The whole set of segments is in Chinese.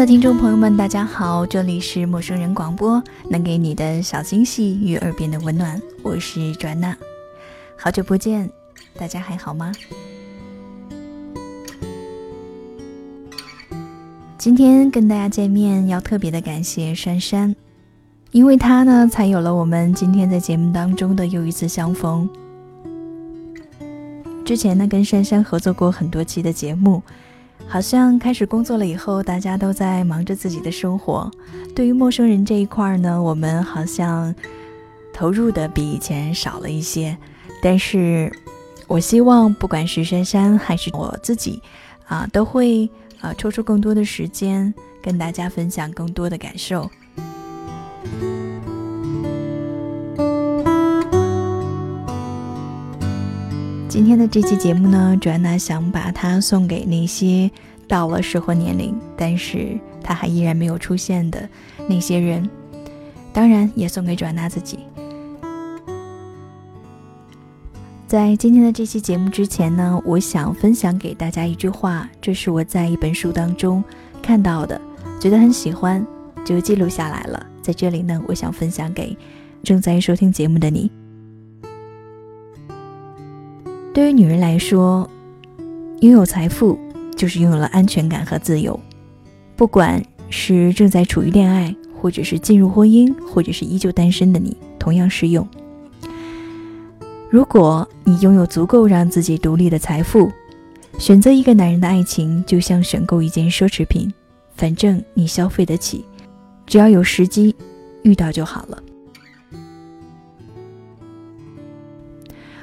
的听众朋友们，大家好，这里是陌生人广播，能给你的小惊喜与耳边的温暖，我是转娜，好久不见，大家还好吗？今天跟大家见面，要特别的感谢珊珊，因为她呢，才有了我们今天在节目当中的又一次相逢。之前呢，跟珊珊合作过很多期的节目，好像开始工作了以后，大家都在忙着自己的生活。对于陌生人这一块呢，我们好像投入的比以前少了一些。但是，我希望不管是珊珊还是我自己，啊，都会。啊，抽出更多的时间跟大家分享更多的感受。今天的这期节目呢，主要呢想把它送给那些到了适婚年龄，但是他还依然没有出现的那些人，当然也送给转娜自己。在今天的这期节目之前呢，我想分享给大家一句话，这是我在一本书当中看到的，觉得很喜欢，就记录下来了。在这里呢，我想分享给正在收听节目的你。对于女人来说，拥有财富就是拥有了安全感和自由，不管是正在处于恋爱，或者是进入婚姻，或者是依旧单身的你，同样适用。如果你拥有足够让自己独立的财富，选择一个男人的爱情就像选购一件奢侈品，反正你消费得起，只要有时机遇到就好了。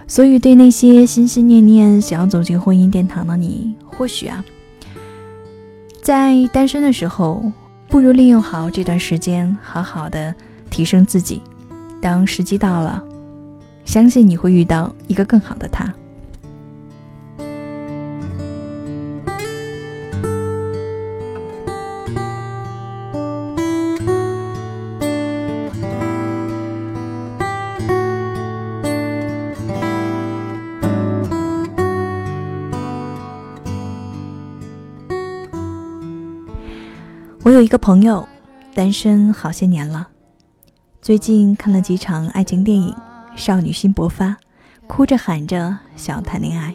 所以，对那些心心念念想要走进婚姻殿堂的你，或许啊，在单身的时候，不如利用好这段时间，好好的提升自己，当时机到了。相信你会遇到一个更好的他。有一个朋友，单身好些年了，最近看了几场爱情电影。少女心勃发，哭着喊着想要谈恋爱。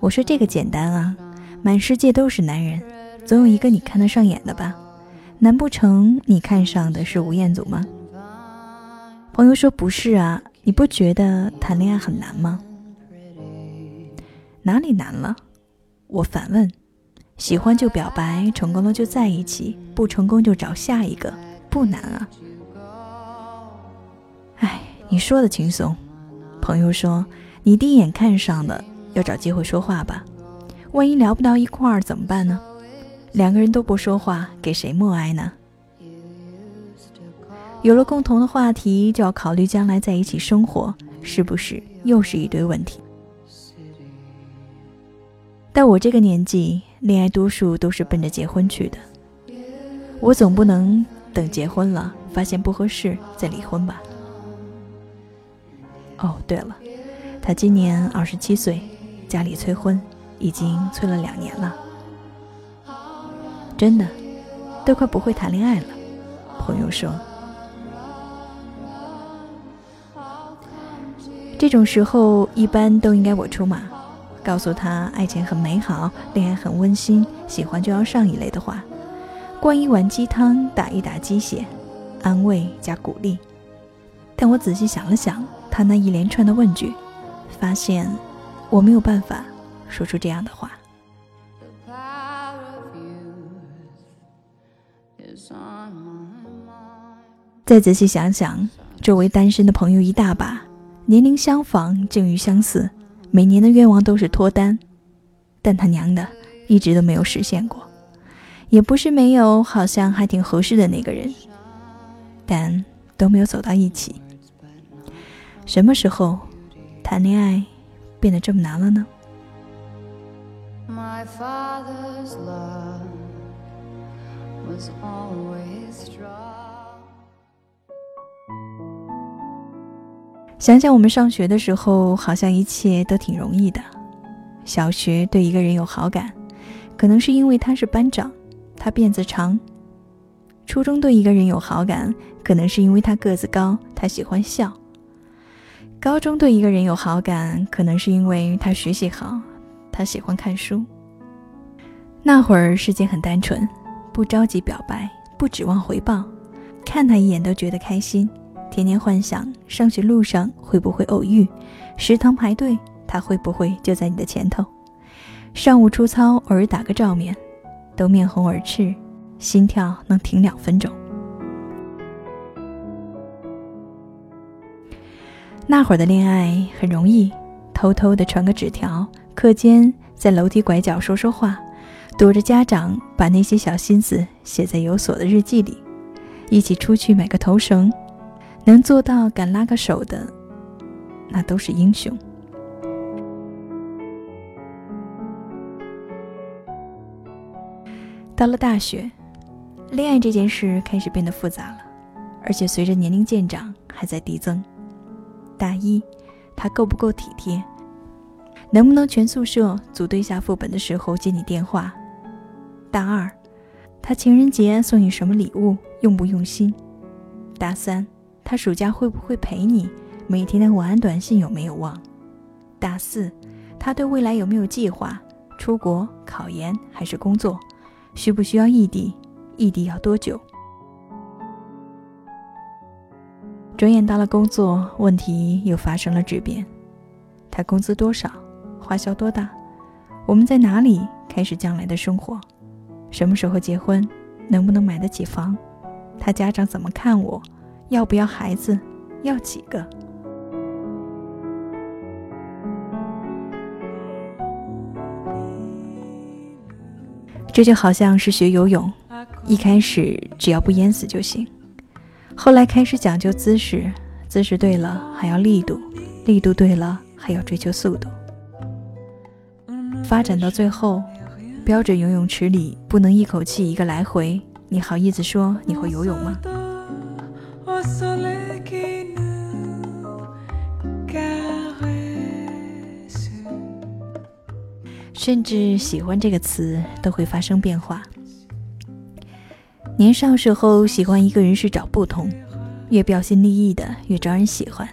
我说这个简单啊，满世界都是男人，总有一个你看得上眼的吧？难不成你看上的是吴彦祖吗？朋友说不是啊，你不觉得谈恋爱很难吗？哪里难了？我反问。喜欢就表白，成功了就在一起，不成功就找下一个，不难啊。哎你说的轻松，朋友说你第一眼看上的要找机会说话吧，万一聊不到一块儿怎么办呢？两个人都不说话，给谁默哀呢？有了共同的话题，就要考虑将来在一起生活，是不是又是一堆问题？到我这个年纪，恋爱多数都是奔着结婚去的，我总不能等结婚了发现不合适再离婚吧？哦，对了，他今年二十七岁，家里催婚，已经催了两年了。真的，都快不会谈恋爱了。朋友说，这种时候一般都应该我出马，告诉他爱情很美好，恋爱很温馨，喜欢就要上一类的话，灌一碗鸡汤，打一打鸡血，安慰加鼓励。但我仔细想了想。他那一连串的问句，发现我没有办法说出这样的话。再仔细想想，周围单身的朋友一大把，年龄相仿，境遇相似，每年的愿望都是脱单，但他娘的，一直都没有实现过。也不是没有，好像还挺合适的那个人，但都没有走到一起。什么时候谈恋爱变得这么难了呢？想想我们上学的时候，好像一切都挺容易的。小学对一个人有好感，可能是因为他是班长，他辫子长。初中对一个人有好感，可能是因为他个子高，他喜欢笑。高中对一个人有好感，可能是因为他学习好，他喜欢看书。那会儿世界很单纯，不着急表白，不指望回报，看他一眼都觉得开心。天天幻想上学路上会不会偶遇，食堂排队他会不会就在你的前头，上午出操偶尔打个照面，都面红耳赤。心跳能停两分钟。那会儿的恋爱很容易，偷偷的传个纸条，课间在楼梯拐角说说话，躲着家长把那些小心思写在有锁的日记里，一起出去买个头绳，能做到敢拉个手的，那都是英雄。到了大学。恋爱这件事开始变得复杂了，而且随着年龄渐长还在递增。大一，他够不够体贴？能不能全宿舍组队下副本的时候接你电话？大二，他情人节送你什么礼物？用不用心？大三，他暑假会不会陪你？每天的晚安短信有没有忘？大四，他对未来有没有计划？出国、考研还是工作？需不需要异地？异地要多久？转眼到了工作，问题又发生了质变。他工资多少？花销多大？我们在哪里开始将来的生活？什么时候结婚？能不能买得起房？他家长怎么看我？要不要孩子？要几个？这就好像是学游泳。一开始只要不淹死就行，后来开始讲究姿势，姿势对了还要力度，力度对了还要追求速度。发展到最后，标准游泳池里不能一口气一个来回，你好意思说你会游泳吗？甚至喜欢这个词都会发生变化。年少时候喜欢一个人是找不同，越标新立异的越招人喜欢，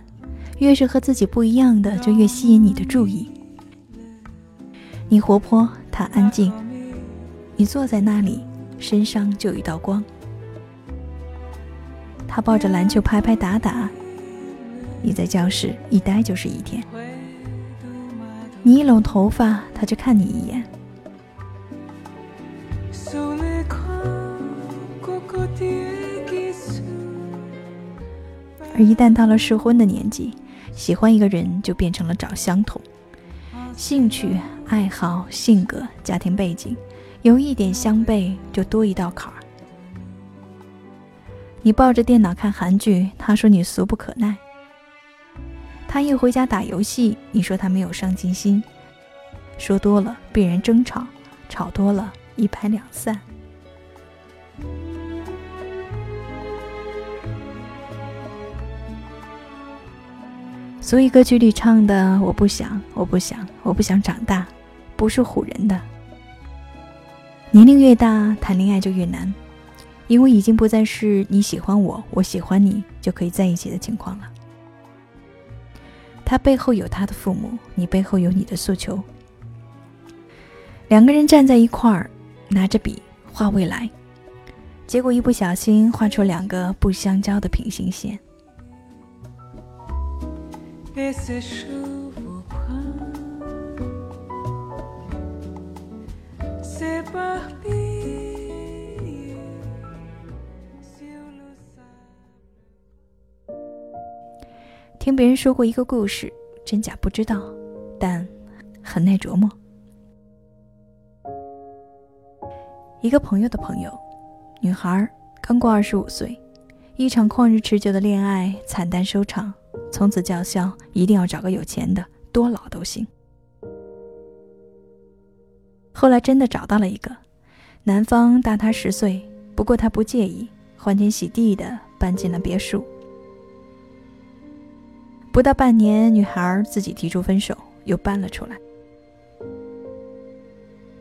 越是和自己不一样的就越吸引你的注意。你活泼，他安静，你坐在那里，身上就有一道光。他抱着篮球拍拍打打，你在教室一待就是一天。你一拢头发，他就看你一眼。而一旦到了适婚的年纪，喜欢一个人就变成了找相同，兴趣、爱好、性格、家庭背景，有一点相悖就多一道坎儿。你抱着电脑看韩剧，他说你俗不可耐；他一回家打游戏，你说他没有上进心。说多了必然争吵，吵多了一拍两散。所以歌曲里唱的“我不想，我不想，我不想长大”，不是唬人的。年龄越大，谈恋爱就越难，因为已经不再是你喜欢我，我喜欢你就可以在一起的情况了。他背后有他的父母，你背后有你的诉求。两个人站在一块儿，拿着笔画未来，结果一不小心画出两个不相交的平行线。听别人说过一个故事，真假不知道，但很耐琢磨。一个朋友的朋友，女孩刚过二十五岁，一场旷日持久的恋爱惨淡收场。从此叫嚣，一定要找个有钱的，多老都行。后来真的找到了一个，男方大她十岁，不过她不介意，欢天喜地的搬进了别墅。不到半年，女孩自己提出分手，又搬了出来。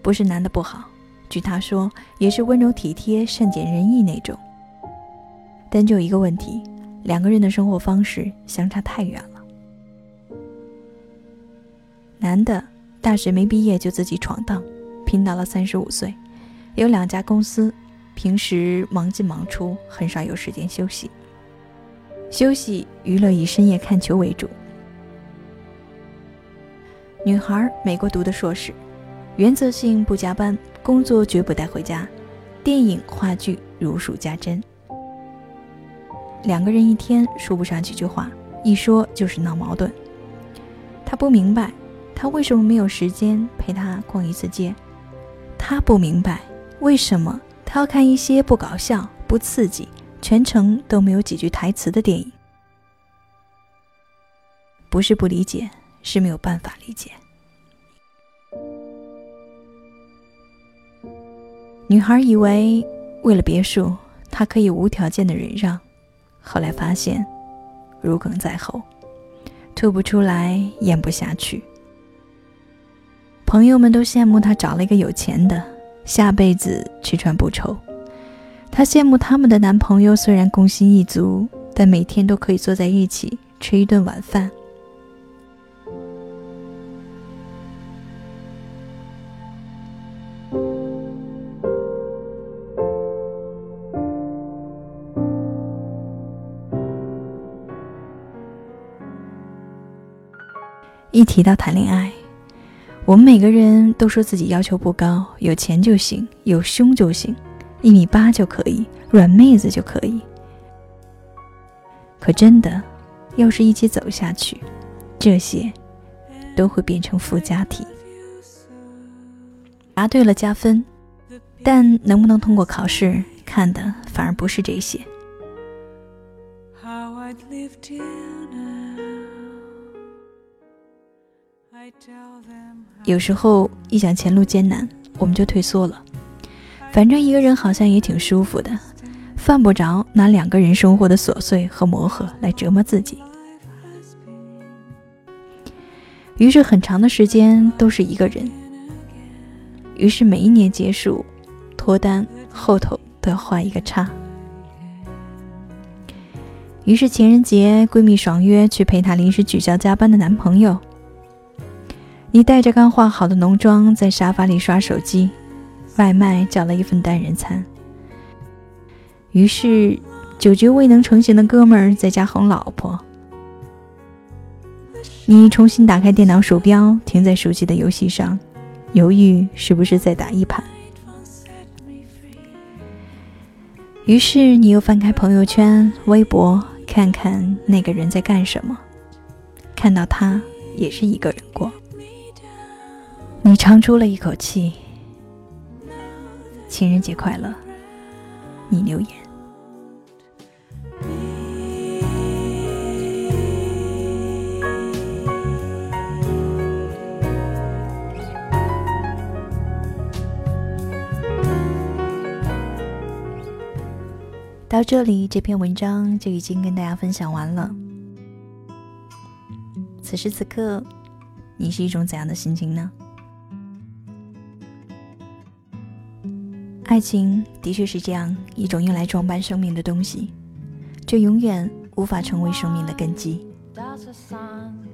不是男的不好，据他说，也是温柔体贴、善解人意那种。但就一个问题，两个人的生活方式相差太远了。男的大学没毕业就自己闯荡，拼到了三十五岁，有两家公司，平时忙进忙出，很少有时间休息。休息娱乐以深夜看球为主。女孩美国读的硕士。原则性不加班，工作绝不带回家，电影话剧如数家珍。两个人一天说不上几句话，一说就是闹矛盾。他不明白，他为什么没有时间陪他逛一次街；他不明白，为什么他要看一些不搞笑、不刺激、全程都没有几句台词的电影。不是不理解，是没有办法理解。女孩以为为了别墅，她可以无条件的忍让，后来发现如鲠在喉，吐不出来，咽不下去。朋友们都羡慕她找了一个有钱的，下辈子吃穿不愁。她羡慕他们的男朋友虽然工薪一族，但每天都可以坐在一起吃一顿晚饭。一提到谈恋爱，我们每个人都说自己要求不高，有钱就行，有胸就行，一米八就可以，软妹子就可以。可真的，要是一起走下去，这些都会变成附加题。答对了加分，但能不能通过考试，看的反而不是这些。有时候一想前路艰难，我们就退缩了。反正一个人好像也挺舒服的，犯不着拿两个人生活的琐碎和磨合来折磨自己。于是很长的时间都是一个人。于是每一年结束，脱单后头都要画一个叉。于是情人节，闺蜜爽约去陪她临时取消加班的男朋友。你带着刚化好的浓妆在沙发里刷手机，外卖叫了一份单人餐。于是酒局未能成行的哥们儿在家哄老婆。你重新打开电脑，鼠标停在熟悉的游戏上，犹豫是不是再打一盘。于是你又翻开朋友圈、微博，看看那个人在干什么，看到他也是一个人过。你长出了一口气，情人节快乐。你留言。到这里，这篇文章就已经跟大家分享完了。此时此刻，你是一种怎样的心情呢？爱情的确是这样一种用来装扮生命的东西，却永远无法成为生命的根基。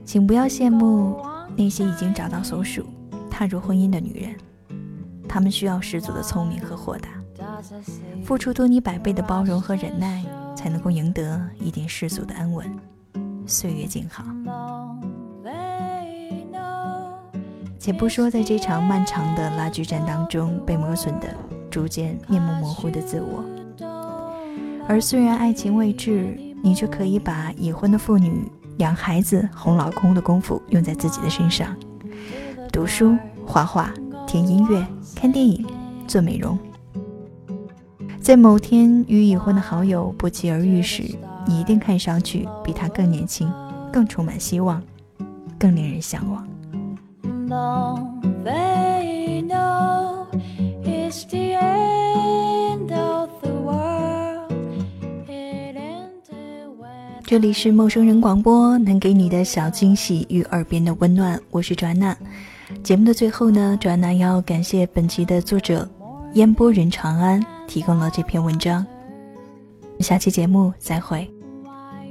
请不要羡慕那些已经找到所属、踏入婚姻的女人，她们需要十足的聪明和豁达，付出多你百倍的包容和忍耐，才能够赢得一点世俗的安稳。岁月静好，且不说在这场漫长的拉锯战当中被磨损的。逐渐面目模糊的自我，而虽然爱情未至，你却可以把已婚的妇女养孩子、哄老公的功夫用在自己的身上，读书、画画、听音乐、看电影、做美容。在某天与已婚的好友不期而遇时，你一定看上去比他更年轻、更充满希望、更令人向往。这里是陌生人广播，能给你的小惊喜与耳边的温暖，我是转娜。节目的最后呢，转娜要感谢本期的作者烟波人长安提供了这篇文章。下期节目再会。Why